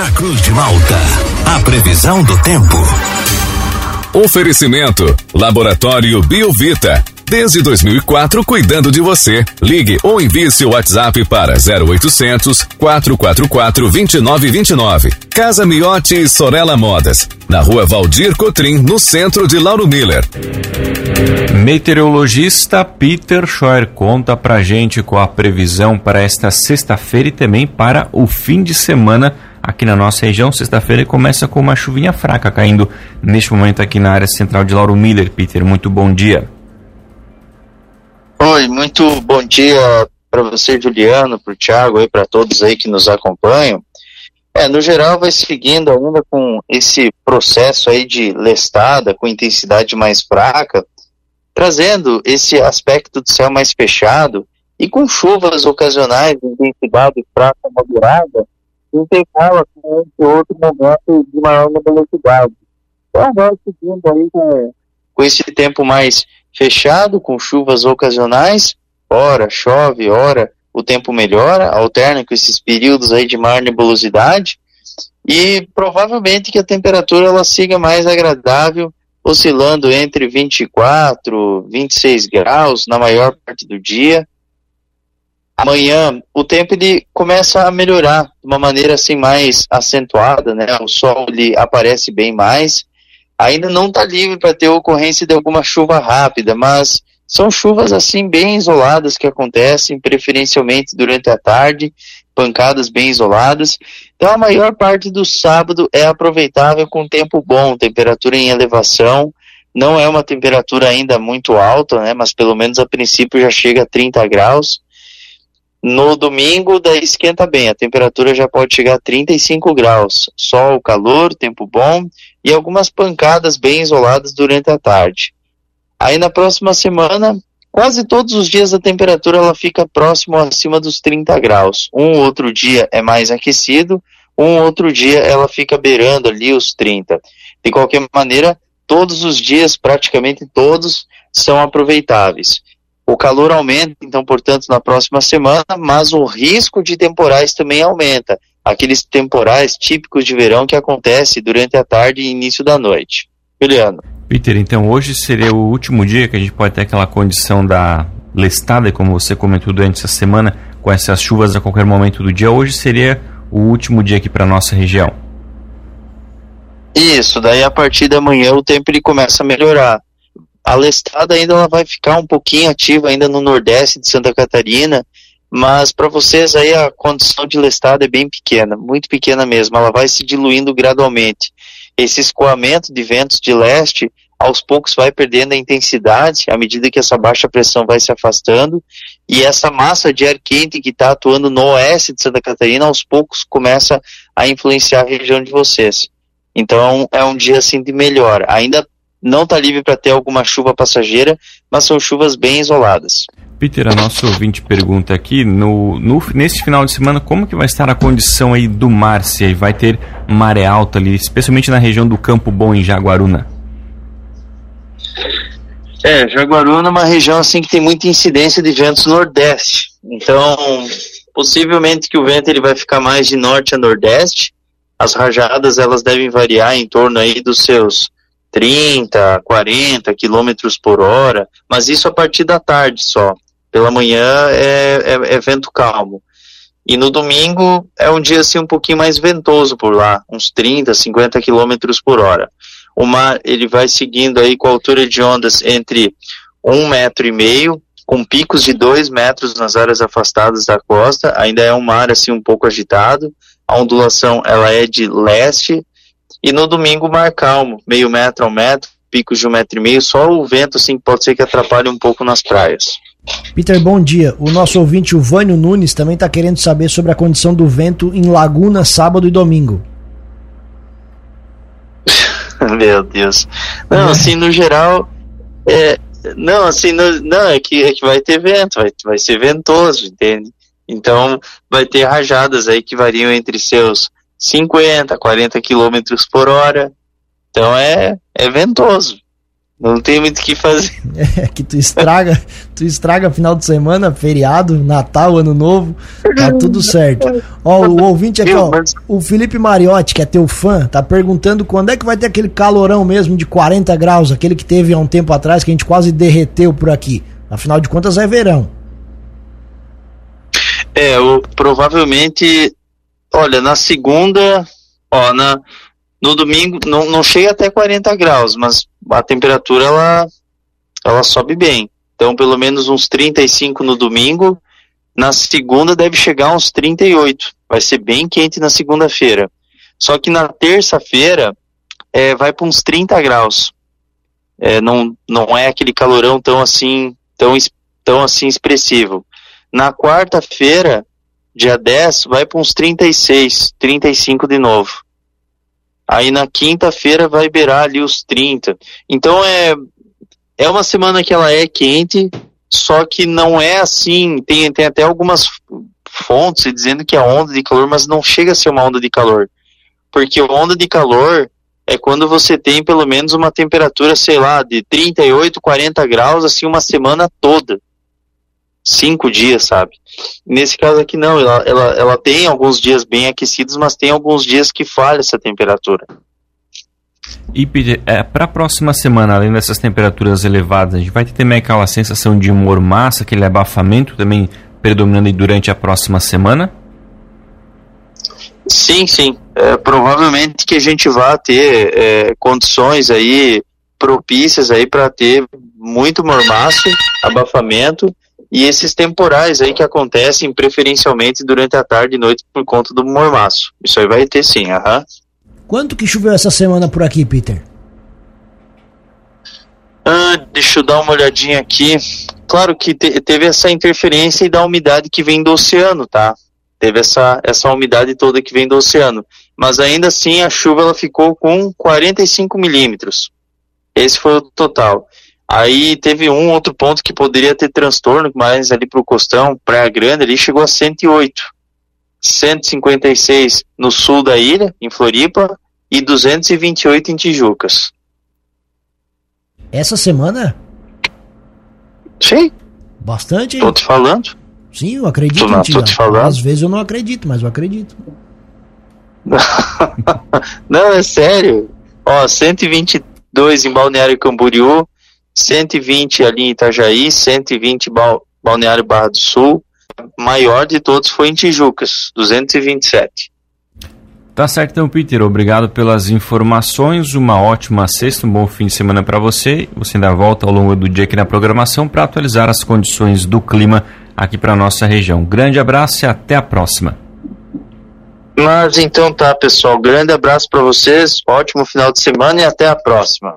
Na Cruz de Malta, a previsão do tempo. Oferecimento: Laboratório Biovita. Desde 2004, cuidando de você. Ligue ou envie seu WhatsApp para 0800 444 2929. Casa Miotti e Sorella Modas. Na rua Valdir Cotrim, no centro de Lauro Miller. Meteorologista Peter Scheuer conta pra gente com a previsão para esta sexta-feira e também para o fim de semana aqui na nossa região. Sexta-feira começa com uma chuvinha fraca caindo neste momento aqui na área central de Lauro Miller. Peter, muito bom dia. Oi, muito bom dia para você, Juliano, para o Thiago e para todos aí que nos acompanham. É, no geral vai seguindo ainda com esse processo aí de lestada com intensidade mais fraca, trazendo esse aspecto do céu mais fechado e com chuvas ocasionais de intensidade fraca moderada, intercala com outro momento de maior nebulosidade. Então vai seguindo aí com, com esse tempo mais fechado, com chuvas ocasionais, ora chove, ora o tempo melhora, alterna com esses períodos aí de maior nebulosidade, e provavelmente que a temperatura ela siga mais agradável, oscilando entre 24, 26 graus na maior parte do dia. Amanhã o tempo ele começa a melhorar de uma maneira assim mais acentuada, né? O sol ele aparece bem mais, ainda não está livre para ter ocorrência de alguma chuva rápida, mas são chuvas assim bem isoladas que acontecem, preferencialmente durante a tarde, pancadas bem isoladas. Então a maior parte do sábado é aproveitável com tempo bom, temperatura em elevação. Não é uma temperatura ainda muito alta, né, mas pelo menos a princípio já chega a 30 graus. No domingo, daí esquenta bem, a temperatura já pode chegar a 35 graus. Sol, calor, tempo bom e algumas pancadas bem isoladas durante a tarde. Aí na próxima semana, quase todos os dias a temperatura ela fica próximo acima dos 30 graus. Um outro dia é mais aquecido, um outro dia ela fica beirando ali os 30. De qualquer maneira, todos os dias, praticamente todos, são aproveitáveis. O calor aumenta, então, portanto, na próxima semana, mas o risco de temporais também aumenta. Aqueles temporais típicos de verão que acontece durante a tarde e início da noite. Juliano. Peter, então hoje seria o último dia que a gente pode ter aquela condição da lestada, como você comentou durante essa semana, com essas chuvas a qualquer momento do dia. Hoje seria o último dia aqui para nossa região. Isso, daí a partir da manhã o tempo ele começa a melhorar a lestada ainda ela vai ficar um pouquinho ativa ainda no nordeste de Santa Catarina, mas para vocês aí a condição de lestada é bem pequena, muito pequena mesmo, ela vai se diluindo gradualmente. Esse escoamento de ventos de leste aos poucos vai perdendo a intensidade à medida que essa baixa pressão vai se afastando e essa massa de ar quente que está atuando no oeste de Santa Catarina aos poucos começa a influenciar a região de vocês. Então é um dia assim de melhor. Ainda não está livre para ter alguma chuva passageira, mas são chuvas bem isoladas. Peter, a nossa ouvinte pergunta aqui, no, no, nesse final de semana, como que vai estar a condição aí do mar, se aí vai ter maré alta ali, especialmente na região do Campo Bom, em Jaguaruna? É, Jaguaruna é uma região assim que tem muita incidência de ventos nordeste, então possivelmente que o vento ele vai ficar mais de norte a nordeste, as rajadas elas devem variar em torno aí dos seus 30, 40 quilômetros por hora, mas isso a partir da tarde só. Pela manhã é, é, é, vento calmo. E no domingo é um dia assim um pouquinho mais ventoso por lá, uns 30, 50 quilômetros por hora. O mar ele vai seguindo aí com a altura de ondas entre um metro e meio, com picos de dois metros nas áreas afastadas da costa. Ainda é um mar assim um pouco agitado. A ondulação ela é de leste e no domingo, mar calmo, meio metro ao metro, picos de um metro e meio, só o vento, assim, pode ser que atrapalhe um pouco nas praias. Peter, bom dia. O nosso ouvinte, o Vânio Nunes, também está querendo saber sobre a condição do vento em Laguna, sábado e domingo. Meu Deus. Não, é. assim, no geral, é, não, assim, no, não, é que, é que vai ter vento, vai, vai ser ventoso, entende? Então, vai ter rajadas aí que variam entre seus 50, 40 quilômetros por hora. Então é, é ventoso. Não tem muito o que fazer. É que tu estraga, tu estraga final de semana, feriado, Natal, Ano Novo, tá tudo certo. Ó, o ouvinte aqui, ó, o Felipe Mariotti, que é teu fã, tá perguntando quando é que vai ter aquele calorão mesmo de 40 graus, aquele que teve há um tempo atrás, que a gente quase derreteu por aqui. Afinal de contas é verão. É, o, provavelmente, olha, na segunda, ó, na, no domingo não, não chega até 40 graus, mas a temperatura ela, ela sobe bem. Então, pelo menos uns 35 no domingo. Na segunda deve chegar uns 38. Vai ser bem quente na segunda-feira. Só que na terça-feira é, vai para uns 30 graus. É, não, não é aquele calorão tão assim, tão, tão assim expressivo. Na quarta-feira, dia 10, vai para uns 36, 35 de novo. Aí na quinta-feira vai beirar ali os 30. Então é, é uma semana que ela é quente, só que não é assim. Tem, tem até algumas fontes dizendo que é onda de calor, mas não chega a ser uma onda de calor. Porque onda de calor é quando você tem pelo menos uma temperatura, sei lá, de 38, 40 graus, assim, uma semana toda cinco dias, sabe? Nesse caso aqui não, ela, ela, ela tem alguns dias bem aquecidos, mas tem alguns dias que falha essa temperatura. E é, para a próxima semana, além dessas temperaturas elevadas, a gente vai ter também aquela sensação de mormaça, aquele abafamento também predominando durante a próxima semana? Sim, sim. É, provavelmente que a gente vai ter é, condições aí propícias aí para ter muito mormaço, abafamento e esses temporais aí que acontecem preferencialmente durante a tarde e noite por conta do mormaço. Isso aí vai ter sim, aham. Quanto que choveu essa semana por aqui, Peter? Ah, deixa eu dar uma olhadinha aqui. Claro que te, teve essa interferência da umidade que vem do oceano, tá? Teve essa, essa umidade toda que vem do oceano. Mas ainda assim a chuva ela ficou com 45 milímetros. Esse foi o total. Aí teve um outro ponto que poderia ter transtorno, mas ali para o Costão, Praia Grande, ali chegou a 108. 156 no sul da ilha, em Floripa, e 228 em Tijucas. Essa semana? Sim. Bastante? Tô te falando. Sim, eu acredito tô, ti. Tô te falando. Às vezes eu não acredito, mas eu acredito. não, é sério. Ó, 122 em Balneário Camboriú, 120 ali em Itajaí, 120 Balneário Barra do Sul. Maior de todos foi em Tijucas, 227. Tá certo então, Peter. Obrigado pelas informações. Uma ótima sexta, um bom fim de semana para você. Você ainda volta ao longo do dia aqui na programação para atualizar as condições do clima aqui para nossa região. Grande abraço e até a próxima. Mas então tá, pessoal. Grande abraço para vocês. Ótimo final de semana e até a próxima.